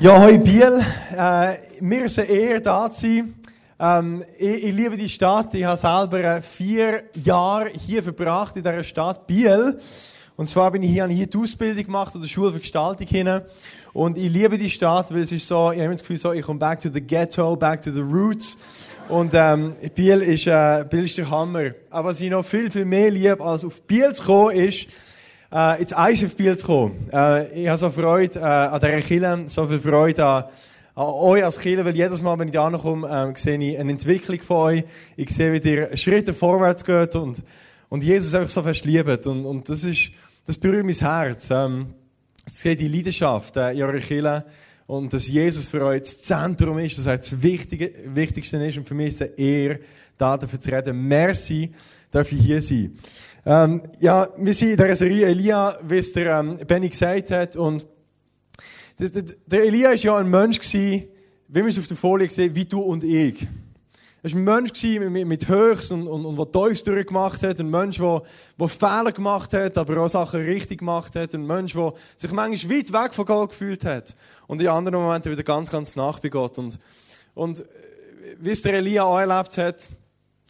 Ja, hoi Biel. Äh, mir ist eine Ehre, da zu sein. Ähm, ich, ich, liebe die Stadt. Ich habe selber äh, vier Jahre hier verbracht, in dieser Stadt Biel. Und zwar bin ich hier, hier die Ausbildung gemacht, oder Schule für Gestaltung hin. Und ich liebe die Stadt, weil es ist so, ich habe das Gefühl, so, ich komme back to the ghetto, back to the roots. Und ähm, Biel, ist, äh, Biel ist der Hammer. Aber was ich noch viel, viel mehr liebe, als auf Biel zu kommen, ist, äh, ins ISF-Biel zu kommen. Äh, ich habe so Freude äh, an dieser Kille, so viel Freude an, an euch als Kille, weil jedes Mal, wenn ich da ankomme, äh, sehe ich eine Entwicklung von euch. Ich sehe, wie ihr Schritte vorwärts geht und, und Jesus einfach so fest liebt. Und, und das ist, das berührt mein Herz. Ähm, geht die Leidenschaft äh, in eurer Kille und dass Jesus für euch das Zentrum ist, dass er das Wichtige, Wichtigste ist und für mich ist es eine Ehre, da zu reden. Merci, darf ich hier sein. Ähm, ja, wir sind in der Serie Elia, wie es der ähm, Benny gesagt hat. Und der, der, der Elia war ja ein Mensch, gewesen, wie wir es auf der Folie sehen, wie du und ich. Er war ein Mensch mit, mit Höchst und, und, und der Teufels durchgemacht hat. Ein Mensch, der, der Fehler gemacht hat, aber auch Sachen richtig gemacht hat. Ein Mensch, der sich manchmal weit weg von Gott gefühlt hat. Und in anderen Momenten wieder ganz, ganz nach bei Gott. Und, und äh, wie es der Elia auch erlebt hat,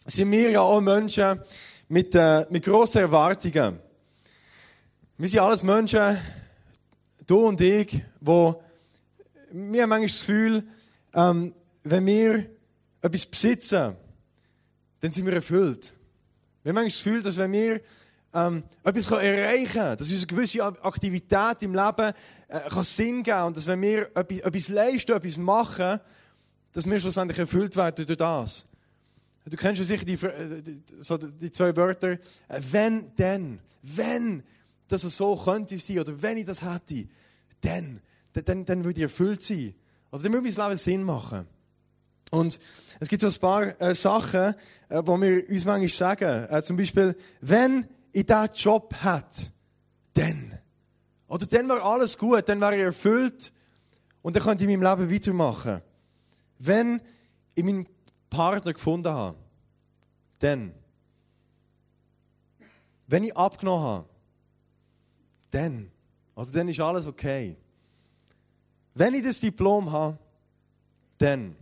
sind wir ja auch Menschen, mit, äh, mit grossen Erwartungen. Wir sind alles Menschen, du und ich, wo wir haben manchmal das Gefühl, ähm, wenn wir etwas besitzen, dann sind wir erfüllt. Wir haben manchmal das Gefühl, dass wenn wir ähm, etwas erreichen können, dass unsere gewisse Aktivität im Leben äh, kann Sinn geben und dass wenn wir etwas, etwas leisten, etwas machen, dass wir schlussendlich erfüllt werden durch das. Du kennst ja sicher die, äh, so die zwei Wörter. Äh, wenn, denn. Wenn das so könnte sein, oder wenn ich das hätte, dann, dann, dann würde ich erfüllt sein. Oder dann würde mein Leben Sinn machen. Und es gibt so ein paar äh, Sachen, äh, wo wir uns manchmal sagen. Äh, zum Beispiel, wenn ich diesen Job hätte, dann. Oder dann wäre alles gut, dann wäre ich erfüllt und dann könnte ich in meinem Leben weitermachen. Wenn ich meinen Partner gefunden habe, dann. Wenn ich abgenommen habe, dann. Also dann ist alles okay. Wenn ich das Diplom habe, dann.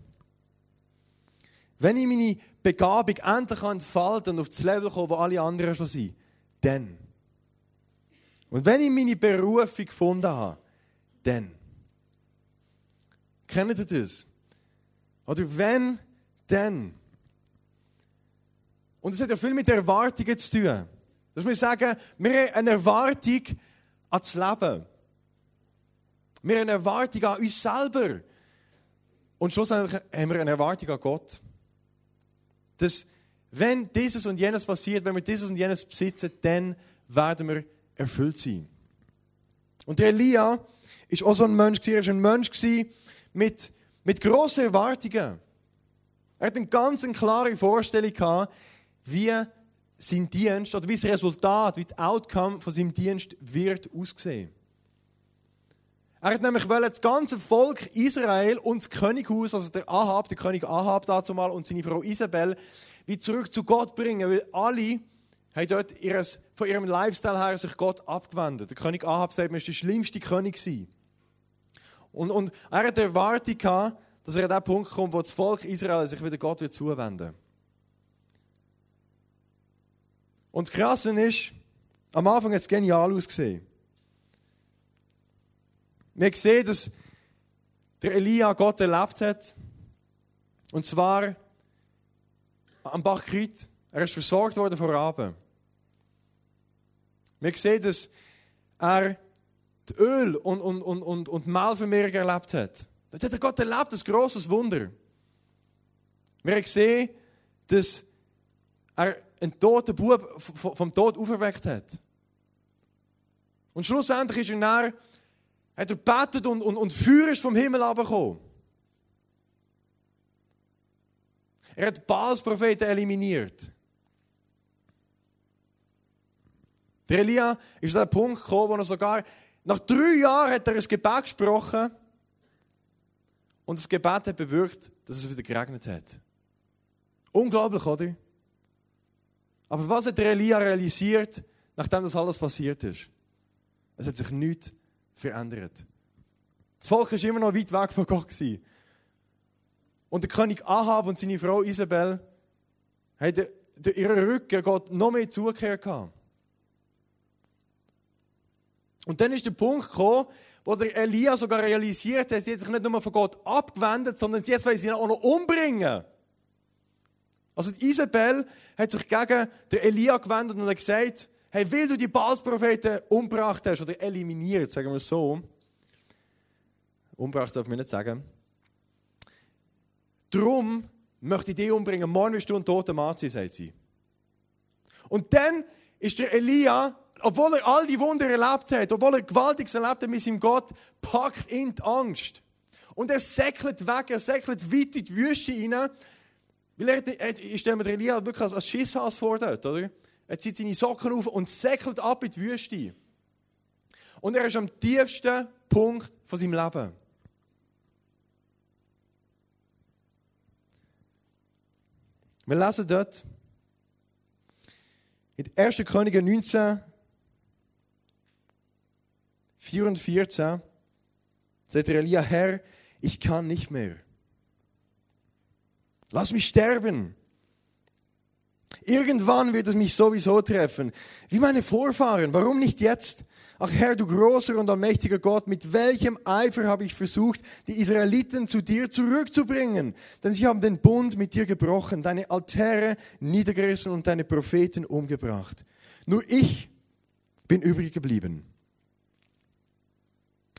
Wenn ich meine Begabung endlich entfalten und auf das Level komme, wo alle anderen schon sind, dann. Und wenn ich meine Berufung gefunden habe, dann. Kennt ihr das? Oder wenn, dann. Und es hat ja viel mit Erwartungen zu tun. Dass wir sagen, wir haben eine Erwartung an das Leben. Wir haben eine Erwartung an uns selber. Und schlussendlich haben wir eine Erwartung an Gott. Dass, wenn dieses und jenes passiert, wenn wir dieses und jenes besitzen, dann werden wir erfüllt sein. Und der Elia ist auch so ein Mensch, er war ein Mensch mit, mit grossen Erwartungen. Er hat eine ganz klare Vorstellung gehabt, wie sein Dienst oder wie das Resultat, wie das Outcome von seinem Dienst wird aussehen. Er hat nämlich das ganze Volk Israel und das Könighaus, also der Ahab, der König Ahab dazu mal und seine Frau Isabel, wie zurück zu Gott bringen, weil alle haben dort ihres, von ihrem Lifestyle her sich Gott abgewendet. Der König Ahab sagt, er war der schlimmste König. Und, und er hat die Erwartung gehabt, dass er an den Punkt kommt, wo das Volk Israel sich wieder Gott wird zuwenden. Und das Krasse ist, am Anfang hat es genial ausgesehen. Wir sehen, dass der Elia Gott erlebt hat. Und zwar am Bach Krit. Er ist versorgt worden vor Abend. Wir sehen, dass er das Öl und, und, und, und, und Mehlvermehrung erlebt hat. Das hat Gott erlebt, ein grosses Wunder. Wir haben gesehen, dass er einen toten Bub vom Tod auferweckt hat. Und schlussendlich ist er dann, hat er betet und, und, und Feuer ist vom Himmel abgekommen. Er hat Baals Propheten eliminiert. Der Elia ist an den Punkt gekommen, wo er sogar nach drei Jahren hat er ein Gebet gesprochen und das Gebet hat bewirkt, dass es wieder geregnet hat. Unglaublich, oder? Aber was hat Elia realisiert, nachdem das alles passiert ist? Es hat sich nichts verändert. Das Volk war immer noch weit weg von Gott. Und der König Ahab und seine Frau Isabel haben ihren Rücken Gott noch mehr zugekehrt gehabt. Und dann ist der Punkt gekommen, wo der Elia sogar realisiert hat, sie hat sich nicht nur von Gott abgewendet, sondern jetzt will sie ihn auch noch umbringen. Also die Isabel hat sich gegen den Elia gewendet und hat gesagt, hey, will du die Balspropheten umgebracht hast oder eliminiert, sagen wir es so. Umgebracht darf man nicht sagen. Drum möchte ich dich umbringen. Morgen wirst du ein toter Mann sein, sagt sie. Und dann ist der Elia, obwohl er all die Wunder erlebt hat, obwohl er Gewaltiges erlebt hat mit seinem Gott, packt ihn die Angst. Und er säckelt weg, er säckelt weit in die Wüste hinein. Weil er, er ich stelle mir Elia wirklich als, als Schisshas vor dort, oder? Er zieht seine Socken auf und säckelt ab in die Wüste. Und er ist am tiefsten Punkt von seinem Leben. Wir lesen dort in 1. Könige 19, 4 und 14, sagt der Elia, Herr, ich kann nicht mehr. Lass mich sterben. Irgendwann wird es mich sowieso treffen. Wie meine Vorfahren. Warum nicht jetzt? Ach Herr, du großer und allmächtiger Gott, mit welchem Eifer habe ich versucht, die Israeliten zu dir zurückzubringen? Denn sie haben den Bund mit dir gebrochen, deine Altäre niedergerissen und deine Propheten umgebracht. Nur ich bin übrig geblieben.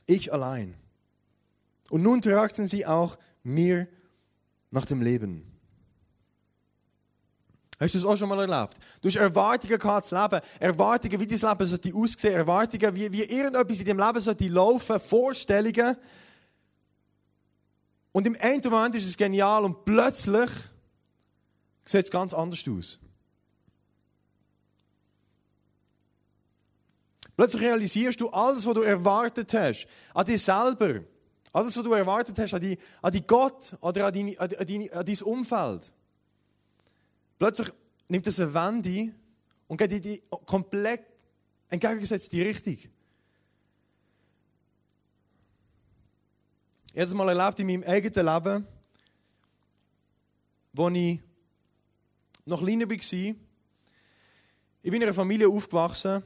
Ich allein. Und nun tragten sie auch mir nach dem Leben. Hast du das auch schon mal erlebt? Du hast Erwartungen gehabt, das Leben. Erwartungen, wie dein Leben sollte aussehen. Erwartungen, wie, wie irgendetwas in deinem Leben sollte laufen. Vorstellungen. Und im einen Moment ist es genial und plötzlich sieht es ganz anders aus. Plötzlich realisierst du alles, was du erwartet hast, an dich selber, alles, was du erwartet hast, an, die, an die Gott oder an, deine, an, deine, an dein Umfeld. Plötzlich nimmt es eine Wende und geht in die komplett entgegengesetzte Richtung. Ich habe es mal erlebt in meinem eigenen Leben, wo ich noch kleiner war. Ich bin in einer Familie aufgewachsen,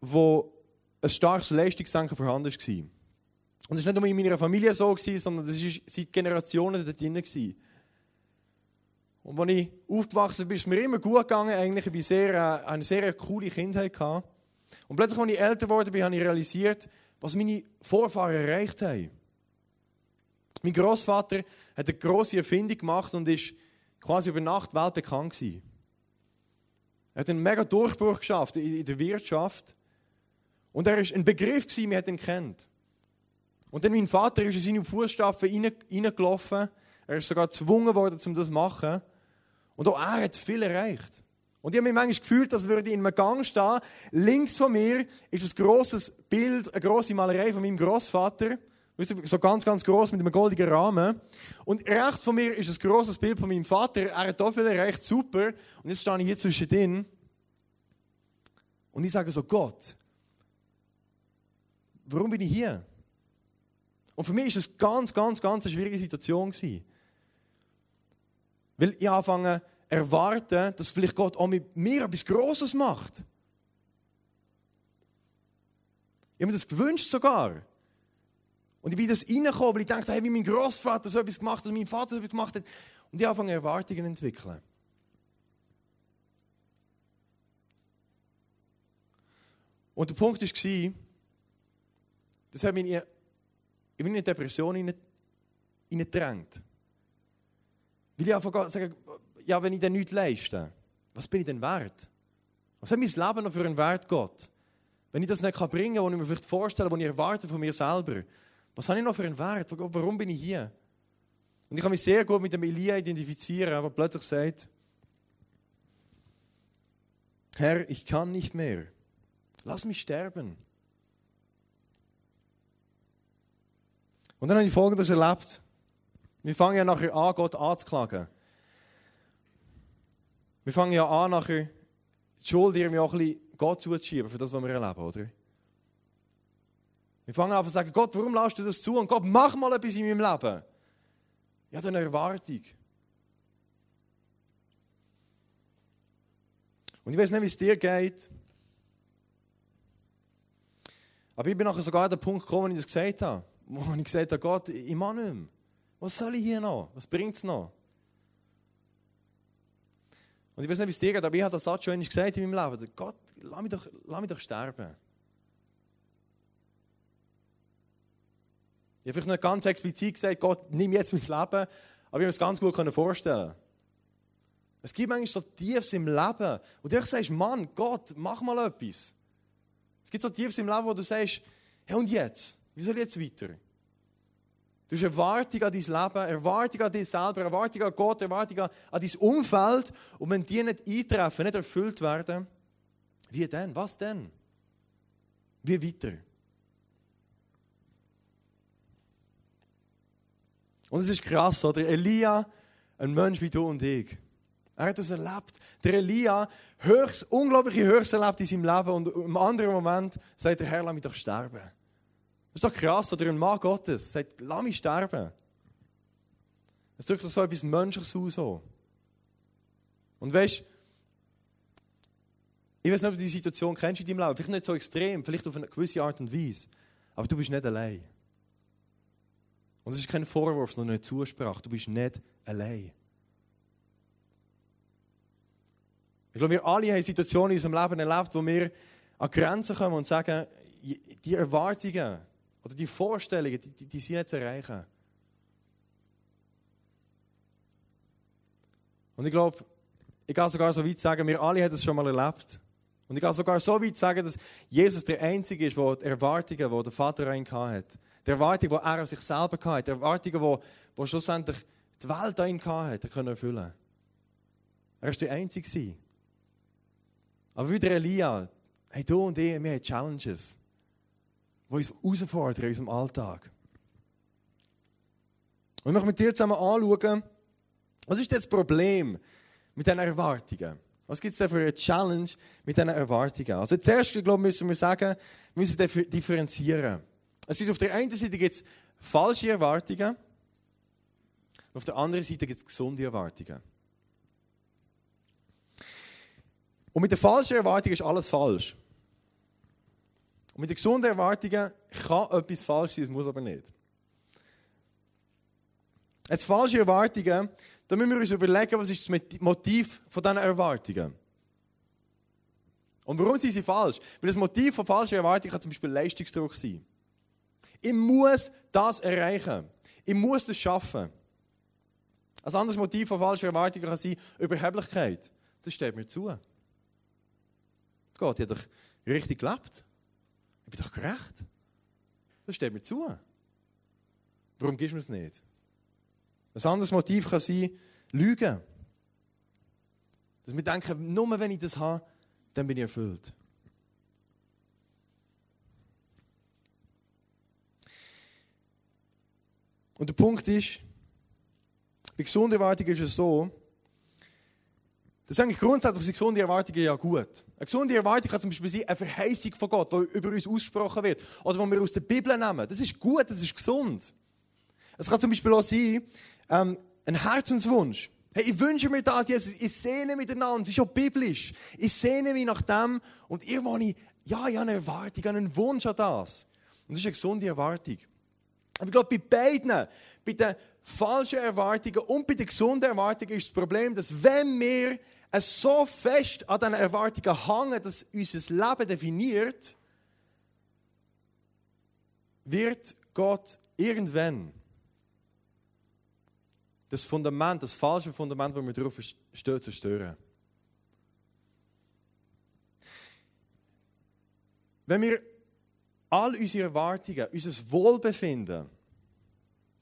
wo ein starkes Leistungsdenken vorhanden war. Und es war nicht nur in meiner Familie so, sondern es war seit Generationen dort drin. Und als ich aufgewachsen bin, ist mir immer gut gegangen. Eigentlich, ich sehr, äh, eine sehr coole Kindheit. Gehabt. Und plötzlich, als ich älter geworden bin, habe ich realisiert, was meine Vorfahren erreicht haben. Mein Großvater hat eine grosse Erfindung gemacht und ist quasi über Nacht weltbekannt. Er hat einen mega Durchbruch geschafft in der Wirtschaft. Und er war ein Begriff, man hat ihn kennt. Und dann mein Vater ist in seine Fußstapfen reingelaufen. Er ist sogar gezwungen worden, um das zu machen. Und auch er hat viel erreicht. Und ich habe mich manchmal gefühlt, als würde ich in einem Gang stehen. Links von mir ist ein grosses Bild, eine grosse Malerei von meinem Großvater. So ganz, ganz groß mit einem goldenen Rahmen. Und rechts von mir ist ein grosses Bild von meinem Vater. Er hat auch viel erreicht, super. Und jetzt stehe ich hier zwischendrin. Und ich sage so, Gott, warum bin ich hier? Und für mich ist es ganz, ganz, ganz eine schwierige Situation gewesen. Weil ich anfange erwarten, dass vielleicht Gott auch mit mir etwas Grosses macht. Ich habe mir das gewünscht sogar. Und ich bin das reingekommen, weil ich dachte, hey, wie mein Großvater so etwas gemacht hat, mein Vater so etwas gemacht hat. Und ich anfange Erwartungen zu entwickeln. Und der Punkt war, das hat mich in, eine Depression hineingedrängt. Weil ich einfach sagen, ja, wenn ich dann nichts leiste, was bin ich denn wert? Was hat mein Leben noch für einen Wert, Gott? Wenn ich das nicht bringen kann, was ich mir vielleicht vorstelle, was ich erwarte von mir selber, was habe ich noch für einen Wert? Warum bin ich hier? Und ich kann mich sehr gut mit dem Elia identifizieren, der plötzlich sagt, Herr, ich kann nicht mehr. Lass mich sterben. Und dann habe ich Folgendes erlebt. Wir fangen ja nachher an, Gott anzuklagen. Wir fangen ja an, nachher die Schuld irgendwie auch ein bisschen Gott zuzuschieben für das, was wir erleben, oder? Wir fangen an zu sagen, Gott, warum lässt du das zu? Und Gott, mach mal etwas in meinem Leben. Ja, eine Erwartung. Und ich weiß nicht, wie es dir geht. Aber ich bin nachher sogar an den Punkt gekommen, wo ich das gesagt habe. Wo ich gesagt habe, Gott, ich mache nicht mehr. Was soll ich hier noch? Was bringt es noch? Und ich weiß nicht, wie es dir geht, aber ich habe das Satz schon gesagt in meinem Leben. Gott, lass mich doch, lass mich doch sterben. Ich habe vielleicht nicht ganz explizit gesagt, Gott, nimm jetzt mein Leben, aber ich habe das ganz gut vorstellen Es gibt manchmal so Tiefs im Leben, wo du sagst, Mann, Gott, mach mal etwas. Es gibt so Tiefs im Leben, wo du sagst, hey, und jetzt? Wie soll ich jetzt weiter? Du hast Erwartung an dein Leben, Erwartung an dich selber, Erwartung an Gott, Erwartung an dein Umfeld. Und wenn die nicht eintreffen, nicht erfüllt werden, wie denn? Was denn? Wie weiter? Und es ist krass, oder? Elia, ein Mensch wie du und ich. Er hat das erlebt. Der Elia, höchst, unglaubliche Höchst erlebt in seinem Leben und im anderen Moment sagt der Herr, lass mich doch sterben. Das ist doch krass, oder ein Mann Gottes sagt, lass mich sterben. Es drückt so etwas Menschliches aus. Und weißt ich weiß nicht, ob du die Situation kennst in deinem Leben. Vielleicht nicht so extrem, vielleicht auf eine gewisse Art und Weise. Aber du bist nicht allein. Und es ist kein Vorwurf, sondern eine Zusprache. Du bist nicht allein. Ich glaube, wir alle haben Situationen in unserem Leben erlebt, wo wir an Grenzen kommen und sagen, die Erwartungen oder die Vorstellungen, die, die sind nicht zu erreichen. Und ich glaube, ich kann sogar so weit sagen, wir alle haben das schon mal erlebt. Und ich kann sogar so weit sagen, dass Jesus der Einzige ist, der die Erwartungen, die der Vater an ihn hatte, die Erwartungen, die er an sich selber hatte, die Erwartungen, die, die schlussendlich die Welt an ihn hatte, können erfüllen. Er war der Einzige. Aber wie der Elia, hey, du und ich, wir haben Challenges, die uns herausfordern in unserem Alltag. Und ich möchte mit dir zusammen anschauen, was ist das Problem mit diesen Erwartungen? Was gibt es da für eine Challenge mit diesen Erwartungen? Also zuerst, ich glaube, müssen wir sagen, wir müssen differenzieren. Es ist auf der einen Seite gibt es falsche Erwartungen, auf der anderen Seite gibt es gesunde Erwartungen. Und mit der falschen Erwartung ist alles falsch. Und mit den gesunden Erwartungen kann etwas falsch sein, es muss aber nicht. Jetzt falsche Erwartungen, da müssen wir uns überlegen, was ist das Motiv von diesen Erwartungen. Und warum sind sie falsch? Weil das Motiv von falschen Erwartungen kann zum Beispiel Leistungsdruck sein. Ich muss das erreichen. Ich muss das schaffen. Ein anderes Motiv von falschen Erwartungen kann sein Überheblichkeit. Das steht mir zu. Gott, habe doch richtig gelebt. Ich bin doch gerecht. Das steht mir zu. Warum gibst du mir es nicht? Ein anderes Motiv kann sein, Lügen. Dass wir denken, nur wenn ich das habe, dann bin ich erfüllt. Und der Punkt ist, bei gesunder Erwartung ist es so, das ist eigentlich grundsätzlich sind gesunde Erwartungen ja gut. Eine gesunde Erwartung kann zum Beispiel sein, eine Verheißung von Gott, die über uns ausgesprochen wird. Oder die wir aus der Bibel nehmen. Das ist gut, das ist gesund. Es kann zum Beispiel auch sein, ähm, ein Herzenswunsch. Hey, ich wünsche mir das, Jesus. Ich sehne miteinander. Es ist auch biblisch. Ich sehne mich nach dem. Und irgendwann, ich, ja, ich habe eine Erwartung, ich habe einen Wunsch an das. Und das ist eine gesunde Erwartung. Aber ich glaube, bei beiden, bei den falschen Erwartungen und bei den gesunden Erwartungen ist das Problem, dass wenn wir so fest an diesen Erwartungen hängen, dass unser Leben definiert, wird Gott irgendwann das Fundament, das falsche Fundament, wo wir drauf stehen, zerstören. Wenn wir all unsere Erwartungen, unser Wohlbefinden,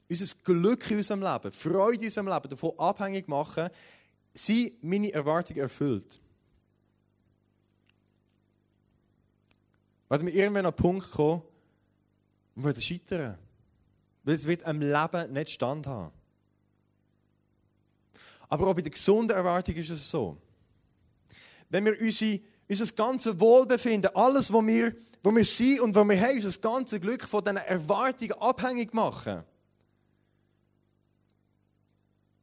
unser Glück in unserem Leben, Freude in unserem Leben davon abhängig machen, sind meine Erwartungen erfüllt. Werden wir irgendwann an einen Punkt kommen, wo wir scheitern. Weil es wird am Leben nicht standhaben. Aber auch bei der gesunden Erwartung ist es so. Wenn wir unsere, unser ganzes Wohlbefinden, alles, was wir, wo wir sind und wo wir haben, unser ganzes Glück von diesen Erwartungen abhängig machen,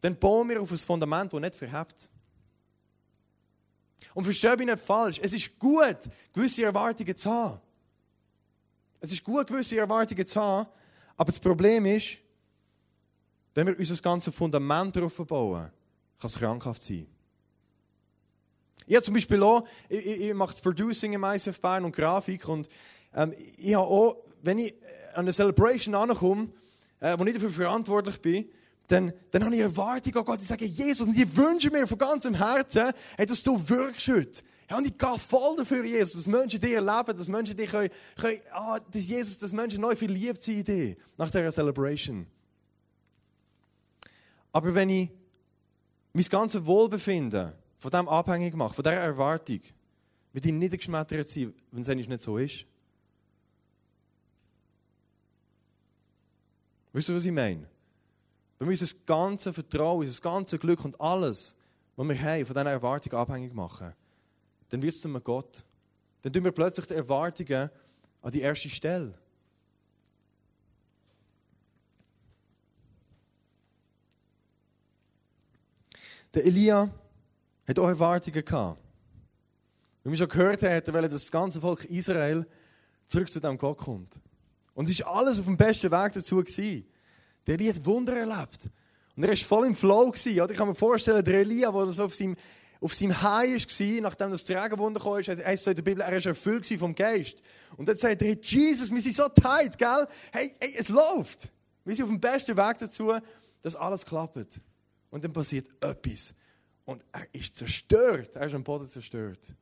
dann bauen wir auf ein Fundament, das nicht verhebt. Und verstehe mich nicht falsch, es ist gut, gewisse Erwartungen zu haben. Es ist gut, gewisse Erwartungen zu haben, aber das Problem ist, wenn wir unser ganzes Fundament darauf bauen, kann es krankhaft sein. Ich habe zum Beispiel auch, ich, ich, ich mache das Producing im ICF Bayern und Grafik und ähm, ich habe auch, wenn ich an eine Celebration ankomme, äh, wo ich dafür verantwortlich bin, dann, dann habe ich Erwartung an Gott. Ich sage, Jesus, und ich wünsche mir von ganzem Herzen, hey, dass du wirkst heute. Ja, und ich gehe voll dafür, Jesus, dass Menschen dir erleben, dass Menschen dich können, können ah, dass Jesus, dass Menschen neu verliebt sind in dich, nach dieser Celebration. Aber wenn ich mein ganzes Wohlbefinden von dem abhängig mache, von dieser Erwartung, wird ich niedergeschmettert sein, wenn es eigentlich nicht so ist. Wisst ihr, was ich meine? Wenn wir unser ganzes Vertrauen, unser ganzes Glück und alles, was wir haben, von dieser Erwartung abhängig machen, dann wird es zu einem Gott. Dann tun wir plötzlich die Erwartungen an die erste Stelle. Der Elia hat auch Erwartungen gehabt. Wie wir schon gehört haben, dass das ganze Volk Israel zurück zu dem Gott kommt. Und es war alles auf dem besten Weg dazu. Gewesen. Der Elia hat Wunder erlebt. Und er war voll im Flow. Gewesen. Ich kann mir vorstellen, der Elia, der so auf seinem, auf seinem High war, nachdem das Trägerwunder kam, heißt in der Bibel, er war erfüllt vom Geist. Und dann sagt er, hey, Jesus, wir sind so tight, gell? Hey, hey, es läuft. Wir sind auf dem besten Weg dazu, dass alles klappt. Und dann passiert etwas. Und er ist zerstört. Er ist am Boden zerstört.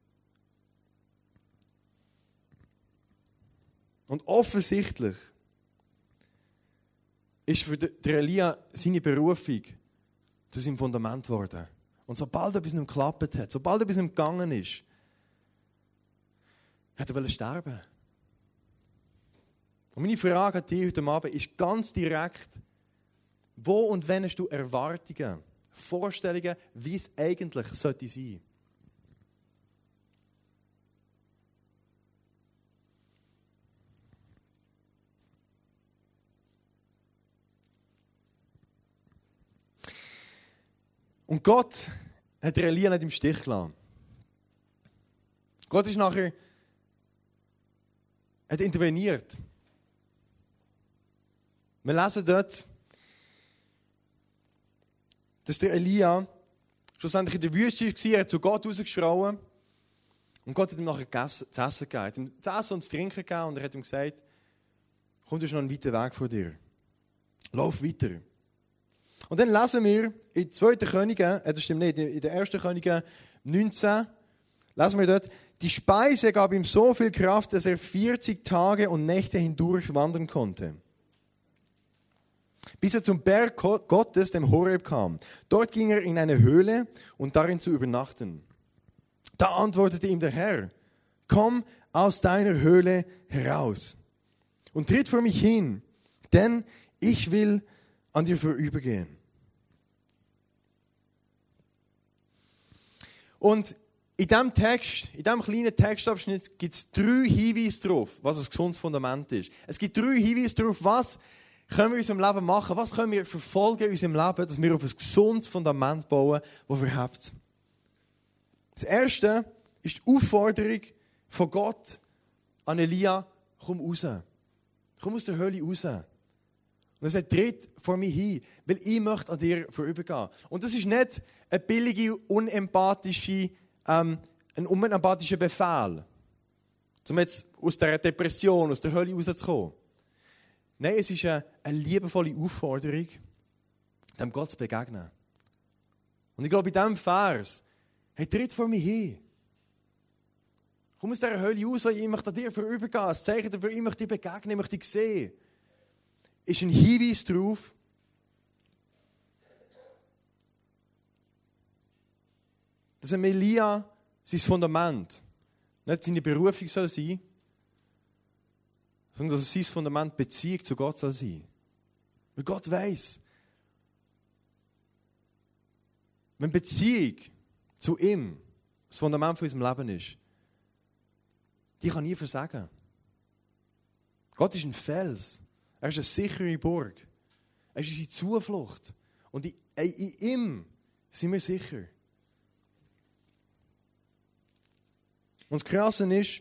Und offensichtlich ist für den Elia seine Berufung zu seinem Fundament geworden. Und sobald etwas nicht geklappt hat, sobald etwas nicht gegangen ist, hat er sterben. Und meine Frage an dich heute Abend ist ganz direkt, wo und wenn hast du Erwartungen, Vorstellungen, wie es eigentlich sollte sein? Und Gott hat Elia nicht im Stich gelassen. Gott ist nachher hat interveniert. Wir lesen dort, dass der Elia schlussendlich in der Wüste war, er hat zu Gott rausgeschrauen und Gott hat ihm nachher zu essen gegeben. Hat ihm zu essen und zu trinken gegeben und er hat ihm gesagt, komm, du hast noch einen weiten Weg vor dir. Lauf weiter. Und dann lesen wir in 2. Könige, äh, das stimmt nicht, in der 1. Könige 19, lesen wir dort, die Speise gab ihm so viel Kraft, dass er 40 Tage und Nächte hindurch wandern konnte. Bis er zum Berg Gottes, dem Horeb, kam. Dort ging er in eine Höhle und darin zu übernachten. Da antwortete ihm der Herr, komm aus deiner Höhle heraus und tritt vor mich hin, denn ich will an dir vorübergehen. Und in diesem Text, in diesem kleinen Textabschnitt gibt es drei Hinweise darauf, was ein gesundes Fundament ist. Es gibt drei Hinweise darauf, was können wir in unserem Leben machen, was können wir verfolgen in unserem Leben, dass wir auf ein gesundes Fundament bauen, das verhebt. Das erste ist die Aufforderung von Gott an Elia, komm raus. Komm aus der Hölle raus. Und er sagt, tritt vor mich hin, weil ich möchte an dir vorübergehen. Und das ist nicht eine billige, unempathische, ähm, ein unempathischer Befehl, um jetzt aus der Depression, aus der Hölle rauszukommen. Nein, es ist eine, eine liebevolle Aufforderung, dem Gott zu begegnen. Und ich glaube, in diesem Vers, hey, tritt vor mich hin. Komm aus dieser Hölle raus, ich möchte dir vorübergehen. Das Zeichen dafür, ich möchte dich begegnen, ich möchte dich sehen ist ein Hinweis darauf, dass ein Elia sein Fundament nicht seine Berufung soll sein, sondern dass sein Fundament Beziehung zu Gott soll sein. Weil Gott weiß, wenn Beziehung zu ihm das Fundament von unserem Leben ist, die kann nie versagen. Gott ist ein Fels. Er ist eine sichere Burg. Er ist unsere Zuflucht. Und in, in ihm sind wir sicher. Und das Krasse ist,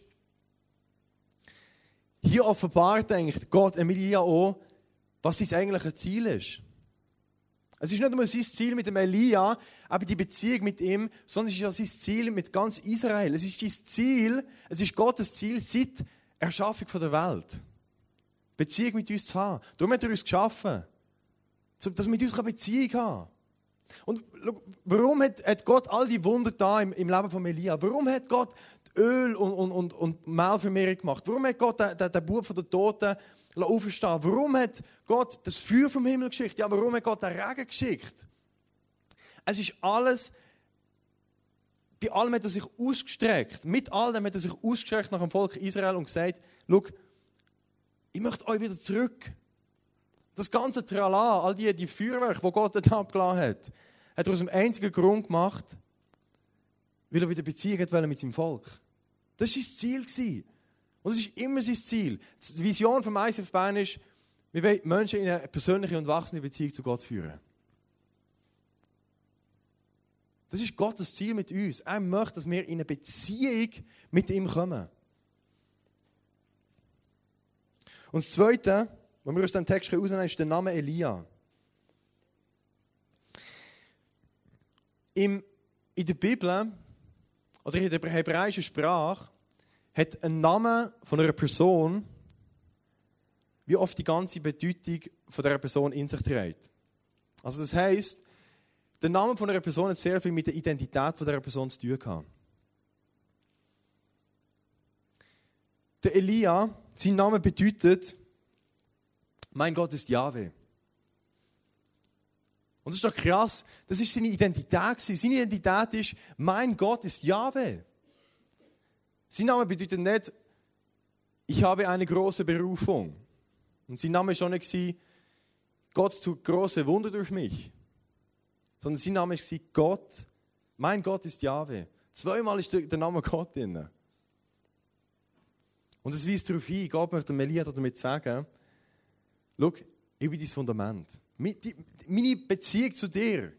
hier offenbart eigentlich Gott Emilia auch, was sein eigentliches Ziel ist. Es ist nicht nur sein Ziel mit dem Elia, aber die Beziehung mit ihm, sondern es ist ja sein Ziel mit ganz Israel. Es ist sein Ziel, es ist Gottes Ziel seit Erschaffung der Welt. Beziehung mit uns zu haben. Darum hat er uns geschaffen. Dass wir mit uns eine Beziehung haben. Und warum hat, Gott all die Wunder da im Leben von Elia? Warum hat Gott Öl und, und, und, und Mehl für Meere gemacht? Warum hat Gott den, den, den Bub von den Toten auferstehen Warum hat Gott das Feuer vom Himmel geschickt? Ja, warum hat Gott den Regen geschickt? Es ist alles, bei allem hat er sich ausgestreckt. Mit all dem hat er sich ausgestreckt nach dem Volk Israel und gesagt, schau, ich möchte euch wieder zurück. Das ganze Trala, all die, die Feuerwerke, die Gott dort abgelassen hat, hat er aus dem einzigen Grund gemacht, weil er wieder Beziehung hat mit seinem Volk. Das war sein Ziel. Und das ist immer sein Ziel. Die Vision vom ICF Bern ist, wir wollen Menschen in eine persönliche und wachsende Beziehung zu Gott führen. Das ist Gottes Ziel mit uns. Er möchte, dass wir in eine Beziehung mit ihm kommen. Und das Zweite, was wir aus dem Text herausnehmen, ist der Name Elia. In der Bibel oder in der hebräischen Sprache hat ein Name von einer Person wie oft die ganze Bedeutung von der Person in sich trägt. Also das heißt, der Name von einer Person hat sehr viel mit der Identität von der Person zu tun gehabt. Der Elia, sein Name bedeutet, mein Gott ist Yahweh. Und das ist doch krass. Das ist seine Identität. Seine Identität ist, mein Gott ist Yahweh. Sein Name bedeutet nicht, ich habe eine große Berufung. Und sein Name war schon nicht, Gott tut große Wunder durch mich. Sondern sein Name war Gott, mein Gott ist Jahwe. Zweimal ist der Name Gott drin. Und es weist darauf hin, Gott möchte Melia damit sagen, schau, ich bin dein Fundament. Meine Beziehung zu dir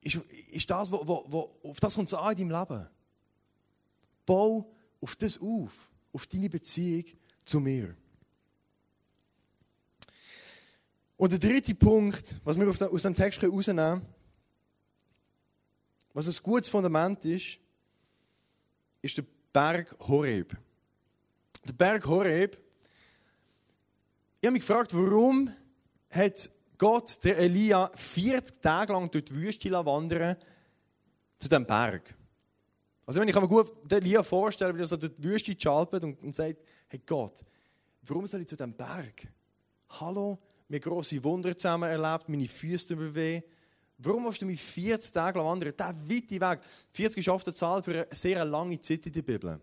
ist, ist das, wo, wo, wo, auf das kommt es an in deinem Leben. Bau auf das auf, auf deine Beziehung zu mir. Und der dritte Punkt, was wir aus dem Text herausnehmen können, was ein gutes Fundament ist, ist der Berg Horeb. Der Berg Horeb, ich habe mich gefragt, warum hat Gott der Elia 40 Tage lang durch die Wüste wandern zu diesem Berg? Also wenn ich mir gut den Elia vorstellen, wie er so durch die Wüste schaltet und, und sagt, hey Gott, warum soll ich zu diesem Berg? Hallo, wir grosse Wunder zusammen erlebt, meine Füße tun. Warum musst du mich 40 Tage wandern? Der weite Weg. 40 ist oft eine Zahl für eine sehr lange Zeit in der Bibel.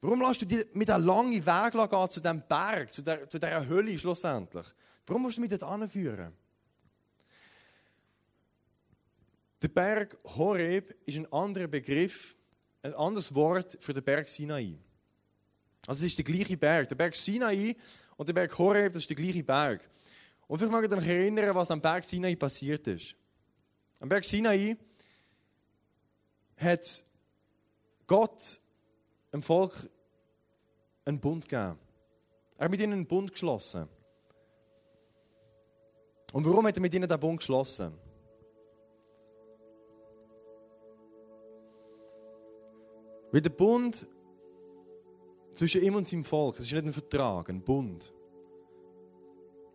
Warum lässt du dich mit einem langen Weg gehen zu diesem Berg, zu, der, zu dieser Hölle schlussendlich? Warum musst du mich dort anführen? Der Berg Horeb ist ein anderer Begriff, ein anderes Wort für den Berg Sinai. Also es ist der gleiche Berg. Der Berg Sinai und der Berg Horeb, das ist der gleiche Berg. Und vielleicht mag ich mich erinnern, was am Berg Sinai passiert ist. Am Berg Sinai hat Gott dem Volk einen Bund gegeben. Er hat mit ihnen einen Bund geschlossen. Und warum hat er mit ihnen den Bund geschlossen? Weil der Bund zwischen ihm und seinem Volk, das ist nicht ein Vertrag, ein Bund.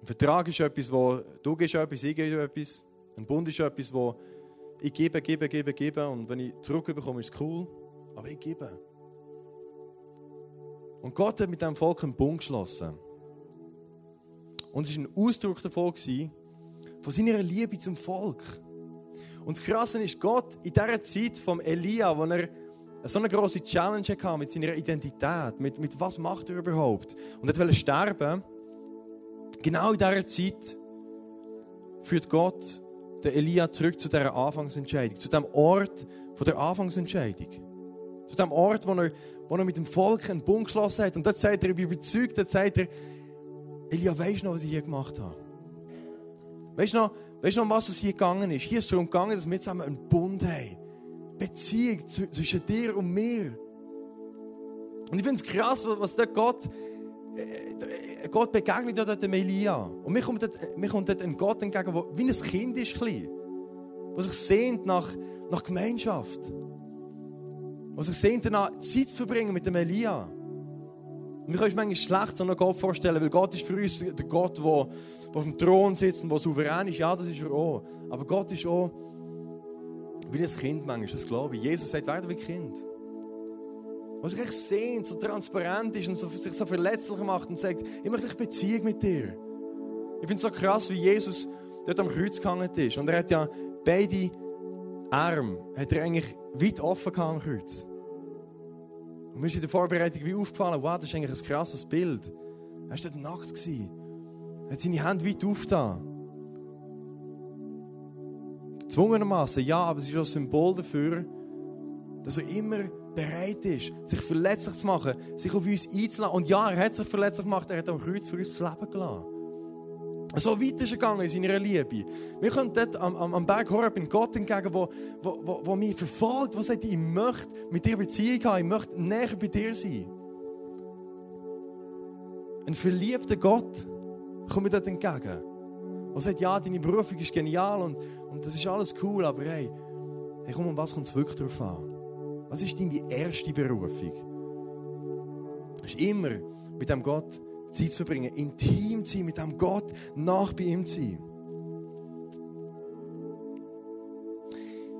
Ein Vertrag ist etwas, wo du gibst etwas, ich gebe etwas. Ein Bund ist etwas, wo ich gebe, gebe, gebe, gebe und wenn ich zurückbekomme, ist es cool. Aber ich gebe. Und Gott hat mit diesem Volk einen Bund geschlossen. Und es war ein Ausdruck davon, von seiner Liebe zum Volk. Und das Krasse ist, Gott in dieser Zeit vom Elia, wo er so eine große Challenge hatte mit seiner Identität, mit, mit was macht er überhaupt. Und er wollte sterben. Genau in dieser Zeit führt Gott den Elia zurück zu dieser Anfangsentscheidung, zu dem Ort von der Anfangsentscheidung. Zu dem Ort, wo er, wo er mit dem Volk einen Bund geschlossen hat. Und dort sagt er, ich bin überzeugt, dort sagt er, Elia, weisst du noch, was ich hier gemacht habe? Weißt du noch, weißt du noch, was es hier gegangen ist? Hier ist es darum gegangen, dass wir zusammen einen Bund haben. Beziehung zwischen dir und mir. Und ich finde es krass, was der Gott, äh, Gott begegnet ja dort dem Elia. Und mir kommt dort, mir kommt dort ein Gott entgegen, der wie ein Kind ist, der sich sehnt nach, nach Gemeinschaft. Der sich sehnt danach, Zeit zu verbringen mit dem Elia. Und wir können uns manchmal schlecht so einen Gott vorstellen, weil Gott ist für uns der Gott, der, der auf dem Thron sitzt und der souverän ist. Ja, das ist er auch. Aber Gott ist auch wie ein Kind manchmal, das glaube ich. Jesus sagt, werde wie ein Kind. Was sich echt sehnt, so transparent ist und so, sich so verletzlich macht und sagt, ich möchte eine Beziehung mit dir. Ich finde es so krass, wie Jesus dort am Kreuz gehangen ist. Und er hat ja beide Arme, hat er eigentlich weit offen gehabt am Kreuz. Und mir ist in der Vorbereitung wie aufgefallen, wow, das ist eigentlich ein krasses Bild. Er war dort nackt. Er hat seine Hände weit aufgetan. Gezwungenermaßen, ja, aber es ist auch ein Symbol dafür, dass er immer bereit ist, sich verletzlich zu machen, sich auf uns einzulassen. Und ja, er hat sich verletzlich gemacht, er hat am Kreuz für uns das Leben gelassen. So weit ist er gegangen in seiner Liebe. Wir kommen dort am, am, am Berg Horeb in Gott entgegen, wo, wo, wo, wo mich verfolgt, wo sagt, ich möchte mit dir Beziehung haben, ich möchte näher bei dir sein. Ein verliebter Gott kommt mir dort entgegen. Und sagt, ja, deine Berufung ist genial und, und das ist alles cool, aber hey, hey komm, um was kommt es wirklich drauf an? Was ist deine erste Berufung? Das ist immer mit dem Gott Zeit zu verbringen, intim zu sein mit dem Gott, nach bei ihm zu sein.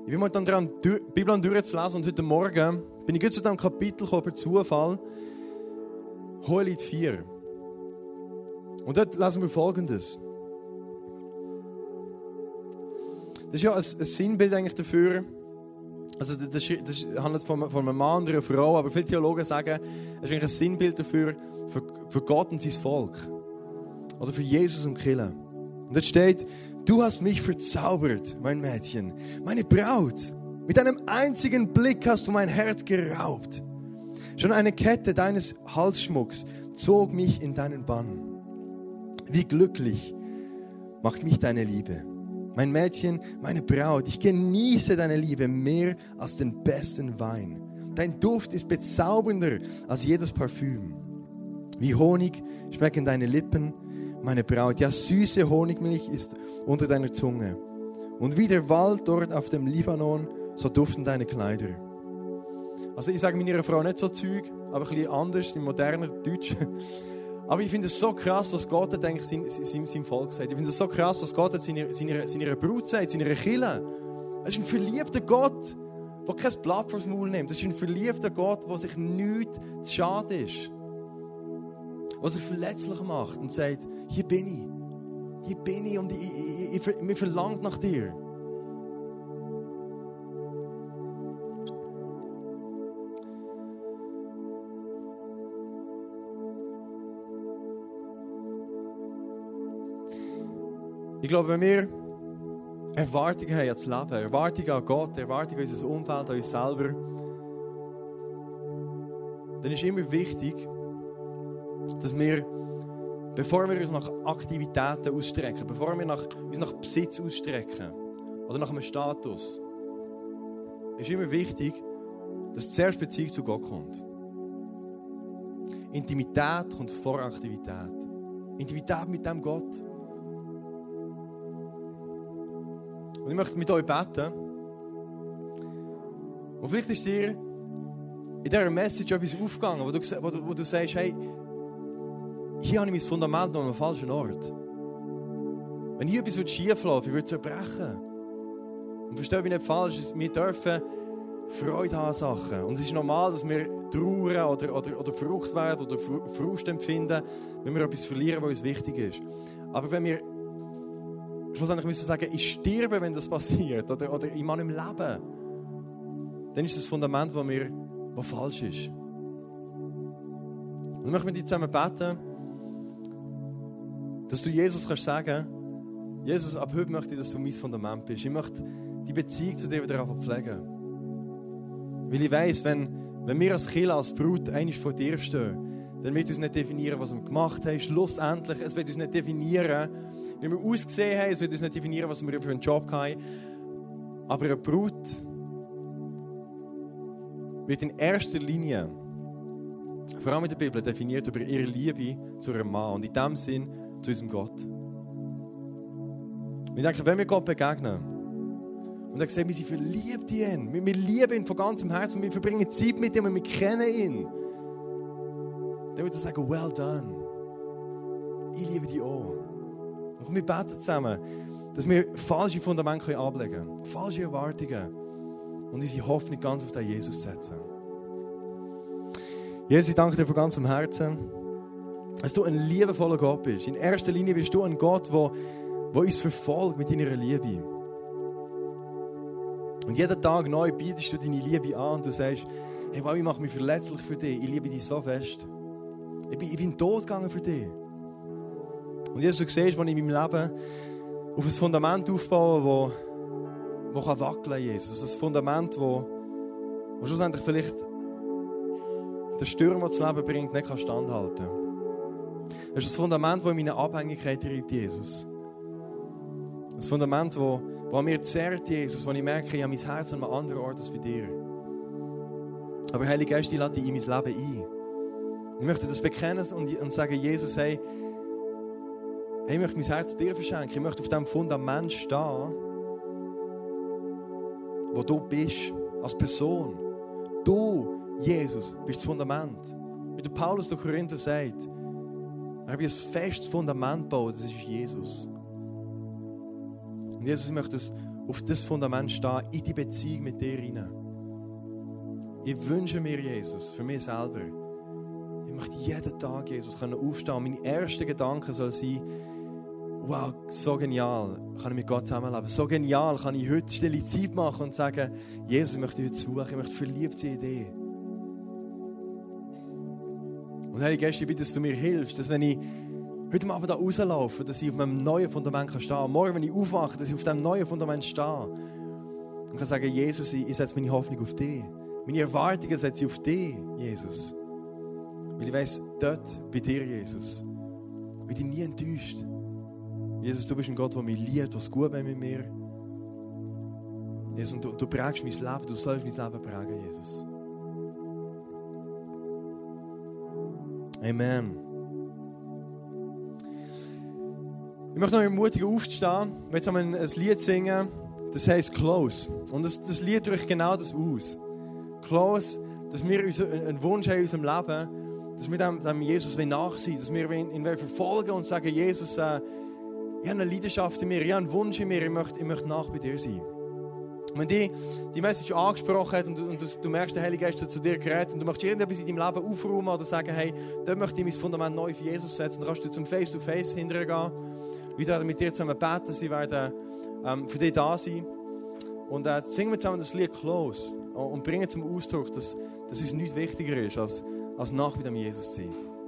Ich bin mal dann dran, die Bibel durchzulesen und heute Morgen bin ich zu diesem Kapitel gekommen, per Zufall. Hohelied 4. Und dort lesen wir Folgendes. Das ist ja ein, ein Sinnbild eigentlich dafür. Also das, das handelt von, von einem Mann oder einer Frau, aber viele Theologen sagen, es ist eigentlich ein Sinnbild dafür, für, für Gott und sein Volk. Oder für Jesus und Kille. Und dort steht, du hast mich verzaubert, mein Mädchen, meine Braut. Mit einem einzigen Blick hast du mein Herz geraubt. Schon eine Kette deines Halsschmucks zog mich in deinen Bann. Wie glücklich macht mich deine Liebe. Mein Mädchen, meine Braut, ich genieße deine Liebe mehr als den besten Wein. Dein Duft ist bezaubernder als jedes Parfüm. Wie Honig schmecken deine Lippen, meine Braut. Ja, süße Honigmilch ist unter deiner Zunge. Und wie der Wald dort auf dem Libanon, so duften deine Kleider. Also ich sage meiner Frau nicht so Zeug, aber ein bisschen anders, in moderner Deutsch. Aber ich finde es so krass, was Gott hat eigentlich sein, sein, sein Volk sagt. Ich finde es so krass, was Gott hat seiner, seiner, seiner Brut sagt, seiner Kille. Es ist ein verliebter Gott, der kein Blatt vors Maul nimmt. Es ist ein verliebter Gott, der sich nichts zu schade ist. Der sich verletzlich macht und sagt, hier bin ich. Hier bin ich und ich, ich, ich, ich, mir verlangt nach dir. Ich glaube, wenn wir Erwartungen haben das Leben, Erwartungen an Gott, Erwartungen an unser Umfeld, an uns selber, dann ist immer wichtig, dass wir, bevor wir uns nach Aktivitäten ausstrecken, bevor wir nach, uns nach Besitz ausstrecken oder nach einem Status, ist immer wichtig, dass zuerst Beziehung zu Gott kommt. Intimität kommt vor Aktivität. Intimität mit dem Gott. Und ich möchte mit euch beten. Und vielleicht ist dir in dieser Message etwas aufgegangen, wo du, wo du, wo du sagst, hey, hier habe ich mein Fundament an einem falschen Ort. Wenn hier etwas schief läuft, ich würde es zerbrechen. Und verstehe mich nicht falsch, wir dürfen Freude haben an Sachen. Und es ist normal, dass wir trauern oder, oder, oder verrückt werden oder Frust empfinden, wenn wir etwas verlieren, was uns wichtig ist. Aber wenn wir schlussendlich müssen sagen, ich sterbe, wenn das passiert, oder, oder ich kann nicht leben, dann ist das Fundament, das, mir, das falsch ist. Und ich möchte mit dir zusammen beten, dass du Jesus kannst sagen, Jesus, ab heute möchte ich, dass du mein Fundament bist. Ich möchte die Beziehung zu dir wieder pflegen. Weil ich weiß, wenn, Wenn wir als Kiel, als Brut eigentlich vor dir stehen, dann wird uns nicht definieren, was wir gemacht haben. Schlussendlich, es wird uns nicht definieren, wie wir ausgesehen haben, es wird uns nicht definieren, was wir für einen Job haben. Aber eine Brut wird in erster Linie, vor allem in der Bibel, definiert über ihre Liebe zu ihrem Mann und in dem Sinn zu unserem Gott. Und ich denke, wenn wir Gott begegnen und dann sehen, wir sind verliebt in ihn, wir, wir lieben ihn von ganzem Herzen, wir verbringen Zeit mit ihm und wir kennen ihn, dann würde ich sagen, well done. Ich liebe dich auch. Und wir beten zusammen, dass wir falsche Fundamente ablegen können, falsche Erwartungen und unsere Hoffnung ganz auf den Jesus setzen. Jesus, ich danke dir von ganzem Herzen, dass du ein liebevoller Gott bist. In erster Linie bist du ein Gott, der, der uns verfolgt mit deiner Liebe. Und jeden Tag neu bietest du deine Liebe an und du sagst, hey, wow, ich mache mich verletzlich für dich, ich liebe dich so fest. Ich bin, ich bin tot gegangen für dich. Und Jesus, du siehst, wenn ich in meinem Leben auf ein Fundament aufbaue, wo, wo kann wackeln Jesus. Also ein Fundament, wo, wo schlussendlich vielleicht der Sturm, der das Leben bringt, nicht kann standhalten kann. Das ist ein Fundament, das in meine Abhängigkeit treibt, Jesus. Ein Fundament, wo, wo an mir zerrt, Jesus, wo ich merke, ich habe mein Herz an einem anderen Ort als bei dir. Aber Heilige Geist, ich lade dich in mein Leben ein. Ich möchte das bekennen und, und sagen, Jesus, hey, ich möchte mein Herz dir verschenken. Ich möchte auf dem Fundament stehen, wo du bist, als Person. Du, Jesus, bist das Fundament. Wie der Paulus durch Korinther sagt, er habe ein festes Fundament gebaut, das ist Jesus. Und Jesus möchte auf das Fundament stehen, in die Beziehung mit dir hinein. Ich wünsche mir, Jesus, für mich selber, ich möchte jeden Tag, Jesus, können aufstehen. Meine ersten Gedanken soll sein, wow, so genial, kann ich mit Gott zusammenleben. So genial, kann ich heute stille Zeit machen und sagen, Jesus, ich möchte heute suchen, ich möchte verliebt sein in dich. Und Heilige Geist, ich bitte, dass du mir hilfst, dass wenn ich heute Abend da rauslaufe, dass ich auf meinem neuen Fundament stehen kann. Morgen, wenn ich aufwache, dass ich auf diesem neuen Fundament stehe. Und kann sagen, Jesus, ich setze meine Hoffnung auf dich. Meine Erwartungen setze ich auf dich, Jesus. Weil ich weiss, dort bei dir, Jesus, bin ich nie enttäuscht. Jesus, du bist ein Gott, der mich liebt, was gut mit mir. Jesus, und du, du prägst mein Leben, du sollst mein Leben prägen, Jesus. Amen. Ich möchte noch ermutigen, aufzustehen. Wir jetzt ein Lied singen, das heißt Close. Und das, das Lied drückt genau das aus. Close, dass wir einen Wunsch haben in unserem Leben, dass wir dem, dem Jesus nachsehen dass wir ihn, verfolgen und sagen, Jesus, äh, ich habe eine Leidenschaft in mir, ich habe einen Wunsch in mir, ich möchte, ich möchte nach bei dir sein. wenn die, die Message angesprochen hat und, und du, du, merkst, der Heilige Geist hat zu dir geredet und du möchtest irgendetwas in deinem Leben aufräumen oder sagen, hey, dort möchte ich mein Fundament neu für Jesus setzen, dann kannst du zum Face-to-Face -face hintergehen. Wir werden mit dir zusammen beten, sie werden ähm, für dich da sein. Und äh, singen wir zusammen das Lied Close und bringen zum Ausdruck, dass, dass uns nichts wichtiger ist als als nach dem Jesus zu sein.